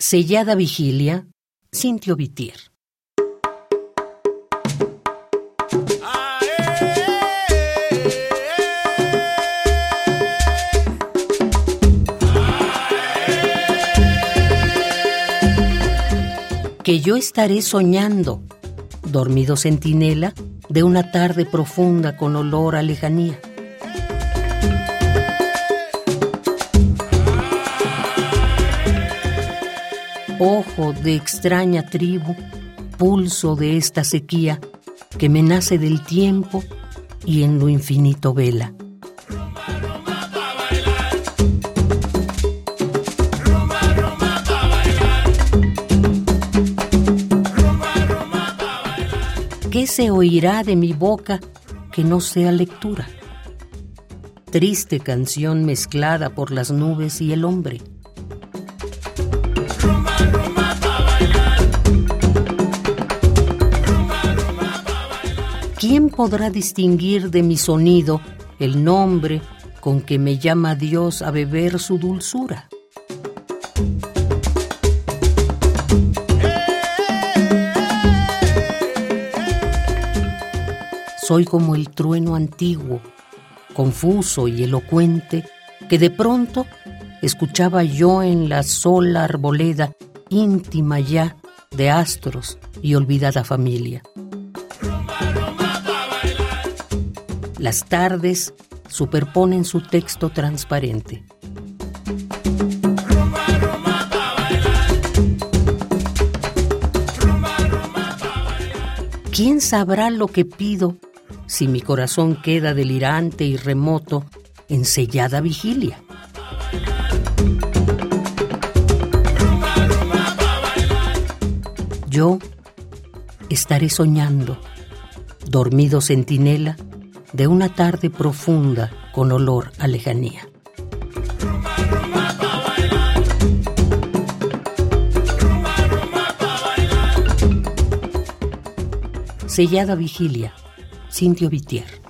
Sellada Vigilia, Cintio Vitier. Que yo estaré soñando, dormido centinela, de una tarde profunda con olor a lejanía. Ojo de extraña tribu, pulso de esta sequía que me nace del tiempo y en lo infinito vela. ¿Qué se oirá de mi boca que no sea lectura? Triste canción mezclada por las nubes y el hombre. ¿Quién podrá distinguir de mi sonido el nombre con que me llama Dios a beber su dulzura? Soy como el trueno antiguo, confuso y elocuente, que de pronto escuchaba yo en la sola arboleda íntima ya de astros y olvidada familia. Las tardes superponen su texto transparente. ¿Quién sabrá lo que pido si mi corazón queda delirante y remoto en sellada vigilia. Yo estaré soñando, dormido centinela, de una tarde profunda con olor a lejanía. Sellada vigilia Cintio Vitier.